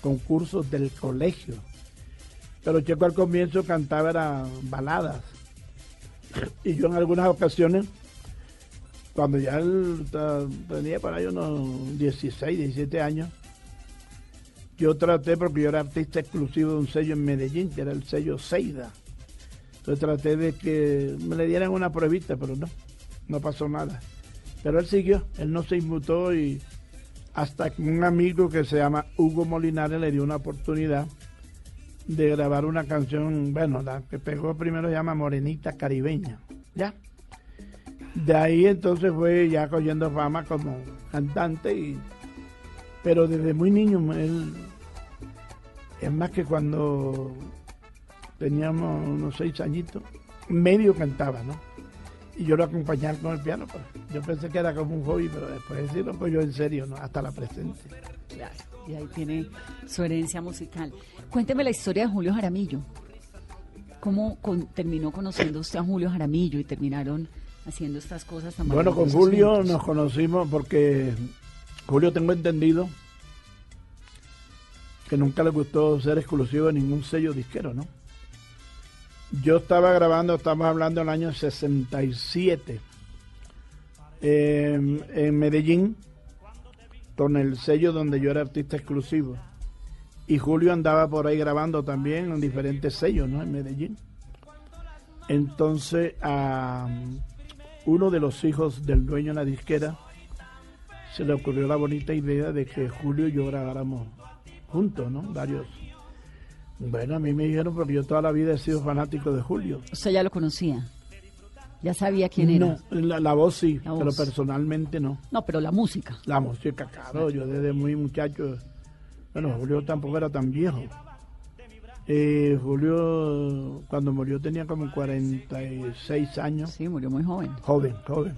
Speaker 5: concursos del colegio pero Checo al comienzo cantaba era baladas. Y yo en algunas ocasiones, cuando ya él tenía para ahí unos 16, 17 años, yo traté, porque yo era artista exclusivo de un sello en Medellín, que era el sello Seida. Entonces traté de que me le dieran una pruebita, pero no, no pasó nada. Pero él siguió, él no se inmutó y hasta un amigo que se llama Hugo Molinares le dio una oportunidad de grabar una canción, bueno, la que pegó primero se llama Morenita Caribeña, ¿ya? De ahí entonces fue ya cogiendo fama como cantante, y, pero desde muy niño, él, es más que cuando teníamos unos seis añitos, medio cantaba, ¿no? Y yo lo acompañaba con el piano, pues. yo pensé que era como un hobby, pero después sí lo cogió en serio, ¿no? Hasta la presente.
Speaker 4: Y ahí tiene su herencia musical. Cuénteme la historia de Julio Jaramillo. ¿Cómo terminó conociendo usted a Julio Jaramillo y terminaron haciendo estas cosas tan
Speaker 5: Bueno, con Julio nos conocimos porque Julio tengo entendido que nunca le gustó ser exclusivo de ningún sello disquero, ¿no? Yo estaba grabando, estamos hablando del año 67, en Medellín, con el sello donde yo era artista exclusivo. Y Julio andaba por ahí grabando también en diferentes sellos, ¿no? En Medellín. Entonces, a uno de los hijos del dueño de la disquera se le ocurrió la bonita idea de que Julio y yo grabáramos juntos, ¿no? Varios. Bueno, a mí me dijeron, porque yo toda la vida he sido fanático de Julio.
Speaker 4: ¿Usted ya lo conocía? ¿Ya sabía quién era?
Speaker 5: No, la, voz sí, pero personalmente no.
Speaker 4: No, pero la música.
Speaker 5: La música, claro, yo desde muy muchacho bueno, Julio tampoco era tan viejo. Eh, Julio, cuando murió, tenía como 46 años.
Speaker 4: Sí, murió muy joven.
Speaker 5: Joven, joven.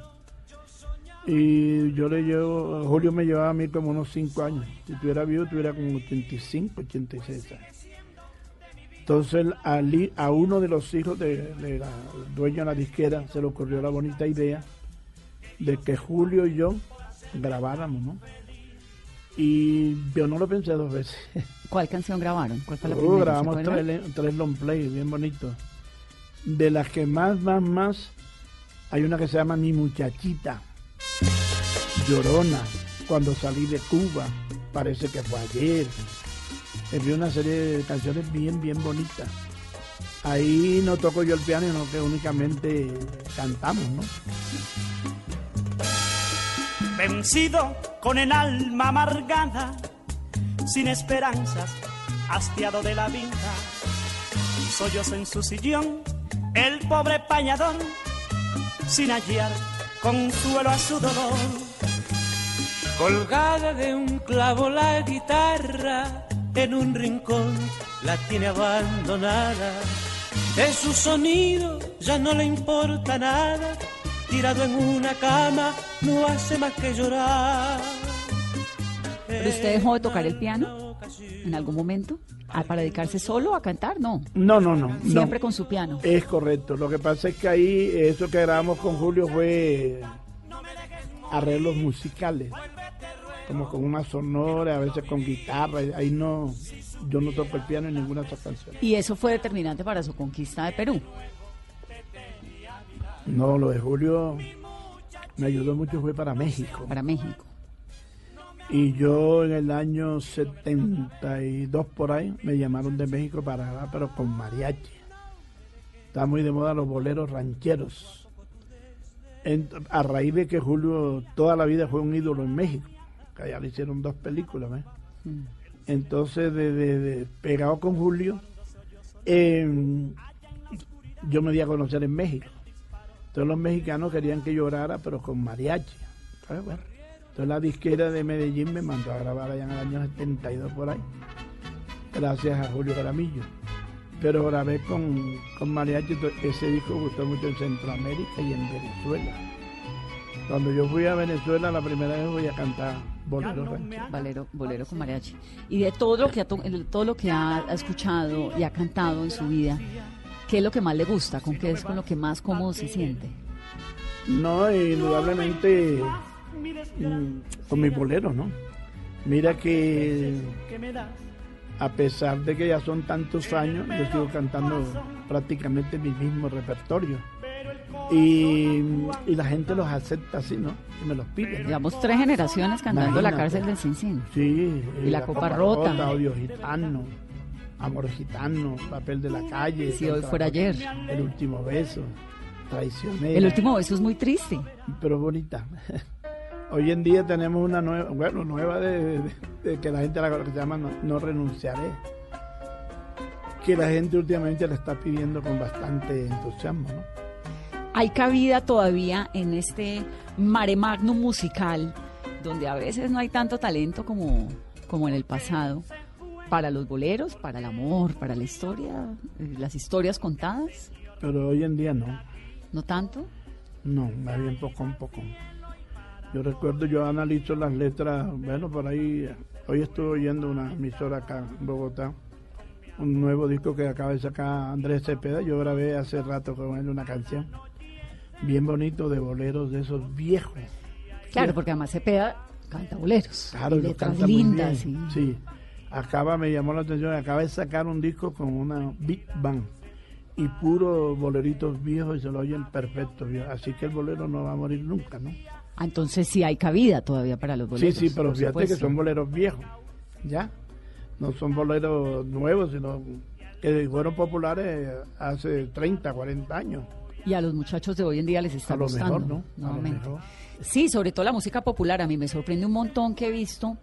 Speaker 5: Y yo le llevo, Julio me llevaba a mí como unos 5 años. Si tuviera vivo, tuviera como 85, 86 años. Entonces a, uno de los hijos de, de la dueña de la disquera se le ocurrió la bonita idea de que Julio y yo grabáramos, ¿no? Y yo no lo pensé dos veces. [laughs]
Speaker 4: ¿Cuál canción grabaron? ¿Cuál fue la primera? ¿Se
Speaker 5: grabamos tres, tres long play bien bonitos. De las que más, más, más, hay una que se llama Mi Muchachita, Llorona, Cuando salí de Cuba, parece que fue ayer. Envió una serie de canciones bien, bien bonitas. Ahí no toco yo el piano, sino que únicamente cantamos, ¿no?
Speaker 2: vencido con el alma amargada, sin esperanzas, hastiado de la vida. Sollozó en su sillón el pobre pañador, sin hallar consuelo a su dolor.
Speaker 3: Colgada de un clavo la guitarra, en un rincón la tiene abandonada. De su sonido ya no le importa nada, tirado en una cama no hace más que llorar.
Speaker 4: ¿Pero usted dejó de tocar el piano en algún momento? Ah, ¿Para dedicarse solo a cantar? No.
Speaker 5: No, no, no. no.
Speaker 4: Siempre con su piano.
Speaker 5: Es correcto. Lo que pasa es que ahí, eso que grabamos con Julio fue arreglos musicales, como con una sonora, a veces con guitarra. Ahí no, yo no toco el piano en ninguna de esas canciones.
Speaker 4: Y eso fue determinante para su conquista de Perú.
Speaker 5: No, lo de Julio me ayudó mucho, fue para México.
Speaker 4: Para México.
Speaker 5: Y yo en el año 72 por ahí me llamaron de México para grabar, pero con mariachi. Está muy de moda los boleros rancheros. En- a raíz de que Julio toda la vida fue un ídolo en México, que allá le hicieron dos películas. ¿ves?
Speaker 4: Mm.
Speaker 5: Entonces, de, de- de- pegado con Julio, eh, yo me di a conocer en México. Entonces los mexicanos querían que llorara, pero con mariachi. ¿sabes? Bueno, entonces la disquera de Medellín me mandó a grabar allá en el año 72 por ahí, gracias a Julio Gramillo. Pero grabé con, con mariachi, ese disco gustó mucho en Centroamérica y en Venezuela. Cuando yo fui a Venezuela, la primera vez voy a cantar boleros rancheros.
Speaker 4: Bolero, bolero con mariachi. Y de todo lo que ha, todo lo que ha ha escuchado y ha cantado en su vida, ¿qué es lo que más le gusta? ¿Con qué es con lo que más cómodo se siente?
Speaker 5: No, indudablemente mm, con mis boleros, ¿no? Mira que a pesar de que ya son tantos años, yo sigo cantando prácticamente mi mismo repertorio. Y, y la gente los acepta así, ¿no? Y me los piden.
Speaker 4: Llevamos tres generaciones cantando La cárcel del Cincín.
Speaker 5: Sí,
Speaker 4: Y la copa rota.
Speaker 5: Odio gitano, amor gitano, papel de la calle.
Speaker 4: Si hoy fuera
Speaker 5: la-
Speaker 4: ayer.
Speaker 5: El último beso, traicionera.
Speaker 4: El último beso es muy triste.
Speaker 5: pero bonita. [laughs] Hoy en día tenemos una nueva, bueno, nueva de, de- de que la gente la que se llama no, No renunciaré. Que la gente últimamente la está pidiendo con bastante entusiasmo, ¿no?
Speaker 4: Hay cabida todavía en este mare magnum musical, donde a veces no hay tanto talento como, como en el pasado, para los boleros, para el amor, para la historia, eh, las historias contadas,
Speaker 5: Pero hoy en día no,
Speaker 4: ¿no tanto?
Speaker 5: no, más bien poco a poco. Yo recuerdo, yo analizo las letras, bueno, por ahí, hoy estuve oyendo una emisora acá en Bogotá, un nuevo disco que acaba de sacar Andrés Cepeda, yo grabé hace rato con él una canción, bien bonito de boleros de esos viejos.
Speaker 4: Claro, porque además Cepeda canta boleros,
Speaker 5: Claro,
Speaker 4: y letras
Speaker 5: canta muy
Speaker 4: lindas.
Speaker 5: bien.
Speaker 4: y-
Speaker 5: Sí, acaba, me llamó la atención, acaba de sacar un disco con una Big Band y puro boleritos viejos y se lo oyen perfecto. Así que el bolero no va a morir nunca, ¿no?
Speaker 4: Ah, entonces sí hay cabida todavía para los boleros.
Speaker 5: sí, sí, pero fíjate que son boleros viejos, ¿ya? No son boleros nuevos, sino que fueron populares hace 30, 40 años.
Speaker 4: Y a los muchachos de hoy en día les está
Speaker 5: A lo
Speaker 4: gustando.
Speaker 5: mejor, ¿no? A lo
Speaker 4: nuevamente.
Speaker 5: mejor.
Speaker 4: Sí, sobre todo la música popular. A mí me sorprende un montón que he visto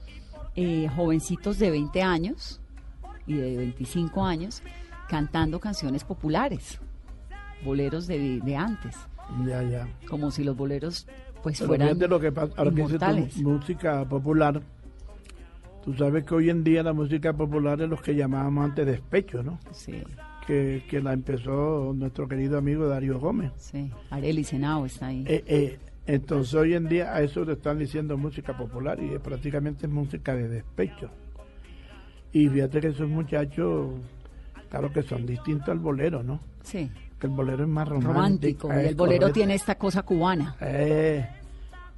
Speaker 4: eh, jovencitos de 20 años y de 25 años cantando canciones populares, boleros de, de antes,
Speaker 5: Ya, ya.
Speaker 4: como si los boleros pues
Speaker 5: Pero
Speaker 4: fueran
Speaker 5: fíjate lo que pasa, ahora
Speaker 4: inmortales.
Speaker 5: música popular, tú sabes que hoy en día la música popular es lo que llamábamos antes despecho, ¿no?
Speaker 4: Sí,
Speaker 5: Que, que la empezó nuestro querido amigo Darío Gómez.
Speaker 4: sí. Arely Senao está ahí.
Speaker 5: Eh, eh, entonces hoy en día a eso le están diciendo música popular y es prácticamente música de despecho. Y fíjate que esos muchachos, claro que son distintos al bolero, ¿no?
Speaker 4: sí,
Speaker 5: Que el bolero es más romántico.
Speaker 4: romántico. Y el bolero
Speaker 5: correcto.
Speaker 4: tiene esta cosa cubana.
Speaker 5: Eh,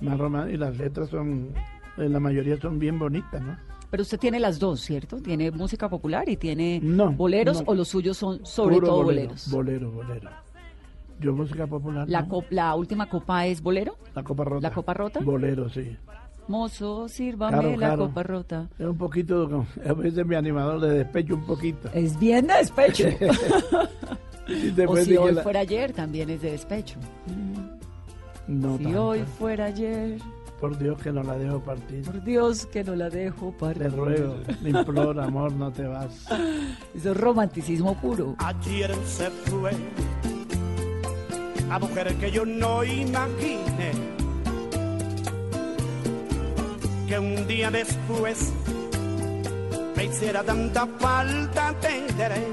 Speaker 5: más romántico y las letras son eh, la mayoría son bien bonitas, ¿no?
Speaker 4: Pero usted tiene las dos, ¿cierto? Tiene música popular y tiene
Speaker 5: No,
Speaker 4: boleros
Speaker 5: no.
Speaker 4: o los suyos son sobre
Speaker 5: Puro
Speaker 4: todo
Speaker 5: bolero,
Speaker 4: boleros.
Speaker 5: Bolero, bolero. Yo música popular.
Speaker 4: La,
Speaker 5: ¿no?
Speaker 4: cop- la última copa es bolero.
Speaker 5: La copa rota.
Speaker 4: ¿La copa rota?
Speaker 5: Bolero, sí.
Speaker 4: Mozo, sírvame
Speaker 5: Claro,
Speaker 4: la
Speaker 5: claro.
Speaker 4: copa rota.
Speaker 5: Es un poquito, [laughs] a veces mi animador le despecho un poquito.
Speaker 4: Es bien de despecho. [laughs] O si hoy
Speaker 5: la-
Speaker 4: fuera ayer, también es de despecho.
Speaker 5: No
Speaker 4: Si
Speaker 5: tanto.
Speaker 4: hoy fuera ayer,
Speaker 5: Por Dios que no la dejo partir.
Speaker 4: por Dios que no la dejo
Speaker 5: Te
Speaker 4: partir.
Speaker 5: ruego, te imploro, amor, no te vas. [laughs]
Speaker 4: Eso es romanticismo puro.
Speaker 2: Ayer se fue a mujer que yo no imaginé que un día después me hiciera tanta falta tendré.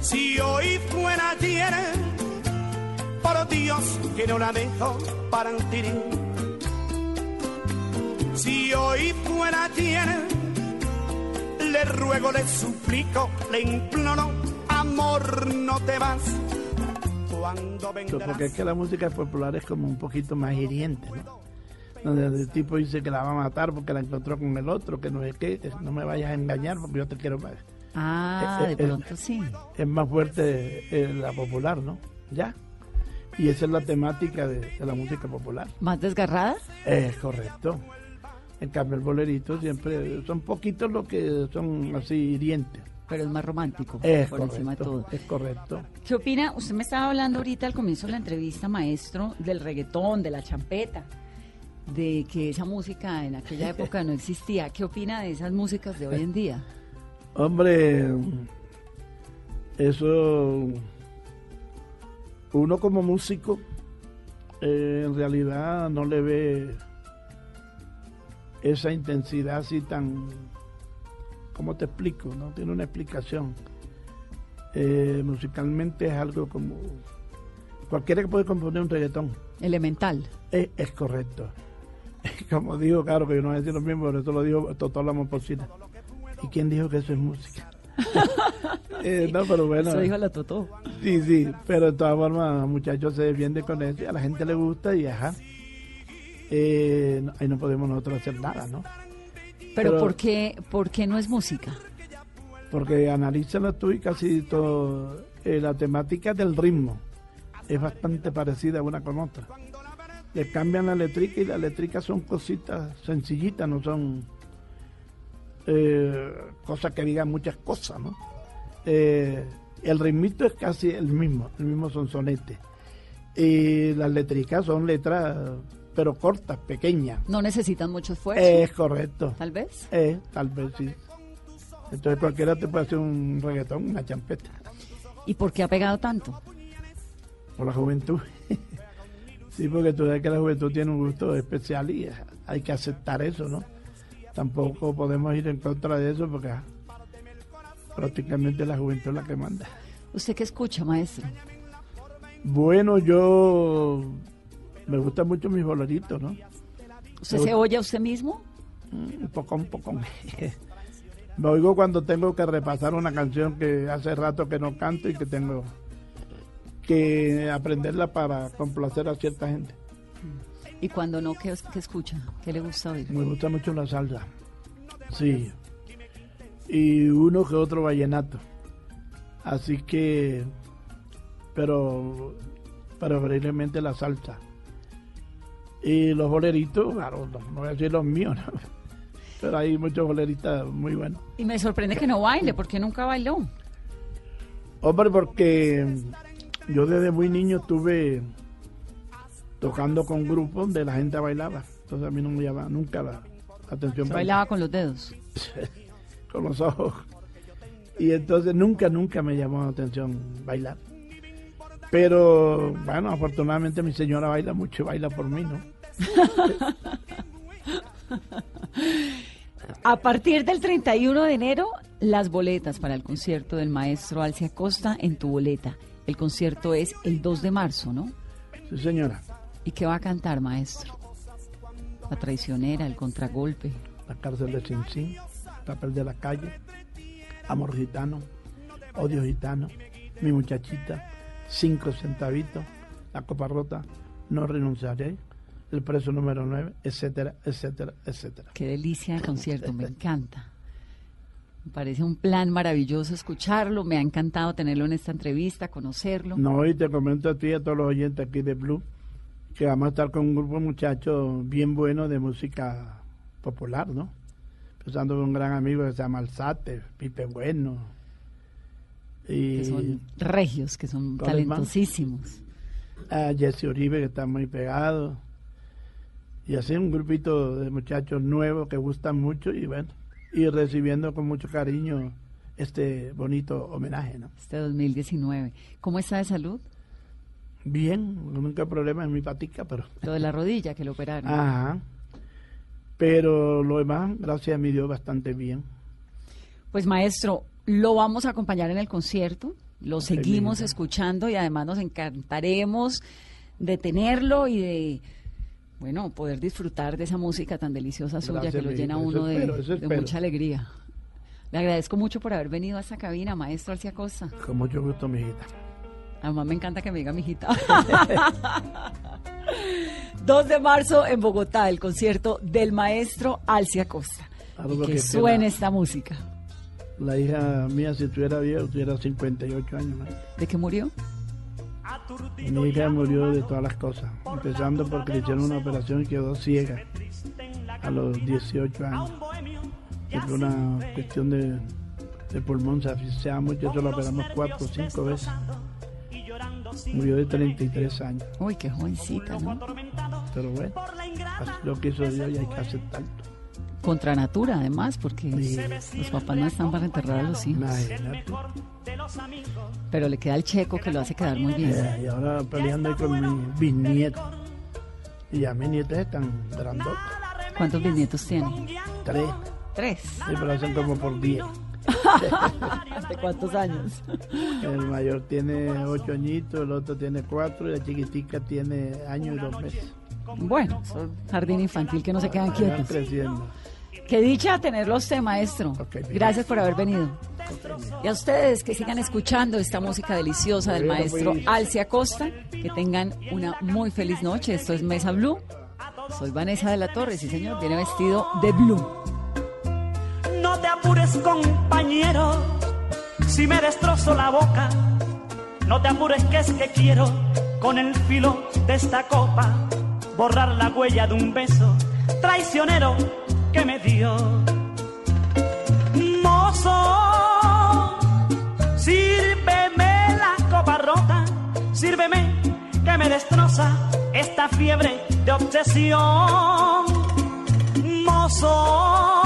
Speaker 2: Si hoy fuera ayer, por Dios que no la dejo partir. Si hoy fuera ayer, le ruego, le suplico, le imploro, amor, no te vas. Cuando
Speaker 5: Pues
Speaker 2: vendrás.
Speaker 5: Porque es que la música popular es como un poquito más hiriente, ¿no? Donde el tipo dice que la va a matar porque la encontró con el otro, que no es que no me vayas a engañar porque yo te quiero más.
Speaker 4: Ah,
Speaker 5: Eh,
Speaker 4: de
Speaker 5: eh,
Speaker 4: pronto sí.
Speaker 5: Es más fuerte eh, la popular, ¿no? Ya. Y esa es la temática de, de la música popular.
Speaker 4: ¿Más desgarrada?
Speaker 5: Es correcto. En cambio, el bolerito siempre son poquitos los que son así hirientes.
Speaker 4: Pero es más romántico,
Speaker 5: Es
Speaker 4: por encima de
Speaker 5: correcto.
Speaker 4: todo.
Speaker 5: Es correcto.
Speaker 4: ¿Qué opina? Usted me estaba hablando ahorita al comienzo de la entrevista, maestro, del reggaetón, de la champeta, de que esa música en aquella época no existía. ¿Qué opina de esas músicas de hoy en día? [laughs]
Speaker 5: Hombre, eso, uno como músico, eh, en realidad no le ve esa intensidad así tan, ¿cómo te explico? No tiene una explicación. Eh, musicalmente es algo como, cualquiera que puede componer un reggaetón,
Speaker 4: Elemental.
Speaker 5: es, es correcto. [laughs] Como digo, claro que yo no voy a decir lo mismo, pero eso lo dijo Totó la Momposina. ¿Y quién dijo que eso es música? [laughs] Eh, no, pero bueno.
Speaker 4: Eso dijo la Totó.
Speaker 5: Sí, sí, pero de todas formas, muchachos se defienden con eso y a la gente le gusta y ajá. Eh, ahí no podemos nosotros hacer nada, ¿no?
Speaker 4: Pero,
Speaker 5: Pero-
Speaker 4: ¿por, qué, ¿por qué no es música?
Speaker 5: Porque analízalo tú y casi todo, eh, la temática del ritmo es bastante parecida una con otra. Le cambian la letrica y las letricas son cositas sencillitas, no son eh, cosas que digan muchas cosas, ¿no? Eh, el ritmito es casi el mismo, el mismo sonsonete. Y las letricas son letras, pero cortas, pequeñas.
Speaker 4: No necesitan mucho esfuerzo,
Speaker 5: Es correcto.
Speaker 4: tal vez.
Speaker 5: Eh, tal vez sí. Entonces cualquiera te puede hacer un reggaetón, una champeta,
Speaker 4: ¿Y por qué ha pegado tanto?
Speaker 5: por la juventud. [laughs] sí, porque tú sabes que la juventud tiene un gusto especial y hay que aceptar eso, ¿no? Tampoco podemos ir en contra de eso porque prácticamente la juventud es la que manda.
Speaker 4: ¿Usted qué escucha, maestro?
Speaker 5: Bueno, yo me gustan mucho mis boleritos, ¿no?
Speaker 4: ¿Usted
Speaker 5: Me
Speaker 4: se
Speaker 5: gusta-
Speaker 4: oye a usted mismo?
Speaker 5: Mm, Un poco, un poco. [laughs] Me oigo cuando tengo que repasar una canción que hace rato que no canto y que tengo que aprenderla para complacer a cierta gente.
Speaker 4: ¿Y cuando no, qué, qué escucha? ¿Qué le gusta oír?
Speaker 5: Me gusta mucho la salsa. Sí. Y uno que otro vallenato. Así que, pero preferiblemente la salsa. Y los boleritos, claro, no, no voy a decir los míos, ¿no? [laughs] pero hay muchos boleritas muy buenos.
Speaker 4: Y me sorprende que no baile, porque nunca bailó.
Speaker 5: Hombre, porque yo desde muy niño estuve tocando con grupos donde la gente bailaba. Entonces a mí no me llamaba nunca la, atención.
Speaker 4: Se bailaba con los dedos. [laughs]
Speaker 5: con los ojos. Y entonces nunca, nunca me llamó la atención bailar. Pero bueno, afortunadamente mi señora baila mucho y baila por mí, ¿no? [laughs]
Speaker 4: A partir del 31 de enero, las boletas para el concierto del maestro Alcia Costa en tu boleta. El concierto es el 2 de marzo, ¿no?
Speaker 5: Sí, señora.
Speaker 4: ¿Y qué va a cantar, maestro? La traicionera, el contragolpe.
Speaker 5: La cárcel de Sin Sin, papel de la calle, amor gitano, odio gitano, mi muchachita, cinco centavitos, la copa rota, no renunciaré, el preso número 9, etcétera, etcétera, etcétera.
Speaker 4: Qué delicia de concierto, me encanta. Me parece un plan maravilloso escucharlo, me ha encantado tenerlo en esta entrevista, conocerlo.
Speaker 5: No, y te comento a ti y a todos los oyentes aquí de Blue que vamos a estar con un grupo de muchachos bien bueno de música popular, ¿no? Empezando con un gran amigo que se llama Alzate, Pipe Bueno.
Speaker 4: Y que son regios, que son talentosísimos.
Speaker 5: A Jesse Uribe, que está muy pegado. Y así un grupito de muchachos nuevos que gustan mucho y bueno, y recibiendo con mucho cariño este bonito homenaje, ¿no?
Speaker 4: Este 2019. ¿Cómo está de salud?
Speaker 5: Bien, nunca problema en mi patica, pero...
Speaker 4: Lo de la rodilla que lo operaron.
Speaker 5: Ajá. Pero lo demás, gracias a mi Dios, bastante bien.
Speaker 4: Pues maestro, lo vamos a acompañar en el concierto, lo seguimos escuchando y además nos encantaremos de tenerlo y de, bueno, poder disfrutar de esa música tan deliciosa suya que lo llena uno de, mucha alegría. Le agradezco mucho por haber venido a esta cabina, maestro Alcia Costa.
Speaker 5: Con mucho gusto, mi hijita.
Speaker 4: Además me encanta que me diga mi hijita. 2 [laughs] de marzo en Bogotá, el concierto del maestro Alcia Costa. que, suene esta música.
Speaker 5: La hija mía, si tuviera viejo, tuviera 58 años.
Speaker 4: ¿De qué murió?
Speaker 5: Mi hija murió de todas las cosas, empezando porque le hicieron una operación y quedó ciega a los 18 años. Por una cuestión de, de pulmón, se asfixiaba mucho, eso lo operamos cuatro o cinco veces. Murió de 33 años.
Speaker 4: Uy, qué jovencita, ¿no?
Speaker 5: Pero bueno, lo que hizo Dios y hay que aceptarlo.
Speaker 4: Contra natura, además, porque los papás no están para enterrar a los hijos. Pero le queda el checo que lo hace quedar muy bien.
Speaker 5: Eh, y ahora peleando con mi bisnieto. Y ya mis nietos están grandotes.
Speaker 4: ¿Cuántos bisnietos tienen?
Speaker 5: Tres.
Speaker 4: Tres.
Speaker 5: Sí, pero hacen como por diez. [laughs]
Speaker 4: ¿De cuántos años?
Speaker 5: El mayor tiene ocho añitos, el otro tiene cuatro y la chiquitica tiene año y dos meses.
Speaker 4: Bueno, son jardín infantil que no se quedan quietos.
Speaker 5: creciendo.
Speaker 4: Qué dicha tenerlo usted, maestro. Gracias por haber venido. Y a ustedes que sigan escuchando esta música deliciosa del maestro. Alcia Costa, que tengan una muy feliz noche. Esto es Mesa Blue. Soy Vanessa de la Torre, sí señor, viene vestido de blue.
Speaker 2: No te apures, compañero, si me destrozo la boca. No te apures, que es que quiero, con el filo de esta copa, borrar la huella de un beso traicionero que me dio. Mozo, sírveme la copa rota, sírveme que me destroza esta fiebre de obsesión. Mozo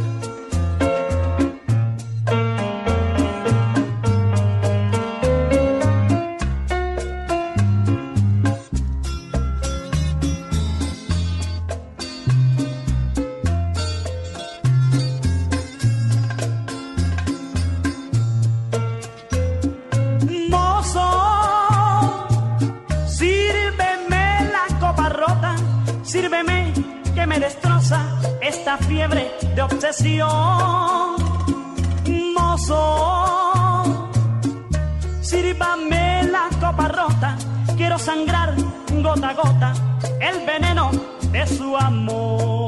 Speaker 2: Esta fiebre de obsesión. Mozo, sírvame la copa rota, quiero sangrar gota a gota el veneno de su amor.